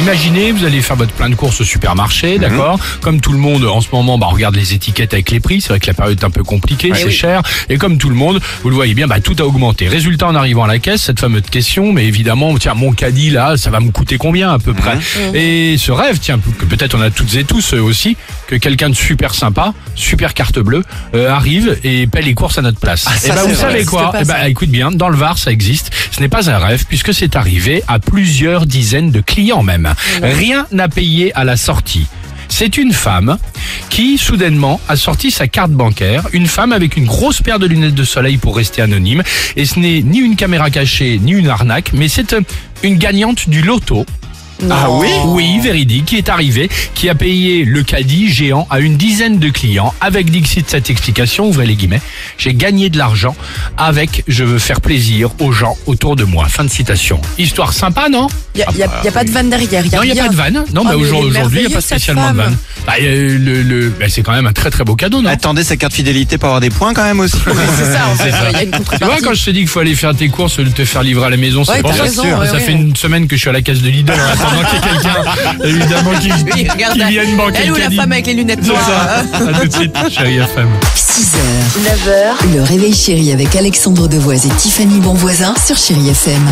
Imaginez, vous allez faire votre plein de courses au supermarché, d'accord Comme tout le monde, en ce moment, bah, on regarde les étiquettes avec les prix. C'est vrai que la période est un peu compliquée, c'est cher. Et comme tout le monde, vous le voyez bien, bah, tout a augmenté. Résultat, en arrivant à la caisse, cette fameuse question, mais évidemment, tiens, mon caddie, là, ça va me coûter combien à peu près Et ce rêve, tiens, que peut-être on a toutes et tous aussi, que quelqu'un de super sympa, super carte bleue, euh, arrive et paie les courses à notre place. et bah, ça, vous c'est vrai. savez quoi Eh ben, ça. écoute bien, dans le Var, ça existe. Ce n'est pas un rêve puisque c'est arrivé à plusieurs dizaines de clients même. Rien n'a payé à la sortie. C'est une femme qui, soudainement, a sorti sa carte bancaire. Une femme avec une grosse paire de lunettes de soleil pour rester anonyme. Et ce n'est ni une caméra cachée, ni une arnaque, mais c'est euh, une gagnante du loto. Ah oui Oui, véridique, qui est arrivé, qui a payé le caddie géant à une dizaine de clients avec Dixit cette explication, ouvrez les guillemets, j'ai gagné de l'argent avec je veux faire plaisir aux gens autour de moi. Fin de citation. Histoire sympa, non? Il n'y a, y a pas de vanne derrière. Y a Non, il n'y a pas de vanne. Non, Oh, bah, mais aujourd'hui, il n'y a pas spécialement de vanne. Bah, euh, le, le, bah, c'est quand même un très très beau cadeau, non Attendez, sa carte fidélité pour avoir des points quand même aussi. C'est ça, en fait. Il y a une Tu vois, contrepartie. quand je te dis qu'il faut aller faire tes courses, te faire livrer à la maison, c'est Ouais, pour t'as ça. raison, ouais, ça ouais. fait une semaine que je suis à la caisse de Lidl en attendant qu'il y ait quelqu'un, évidemment, qui, Oui, regarde, qui vienne banquer Elle le ou la caddie. femme avec les lunettes C'est noires. ça. À tout de suite, chérie FM. 6h, 9h, le réveil chéri avec Alexandre Devoise et Tiffany Bonvoisin sur Chéri FM.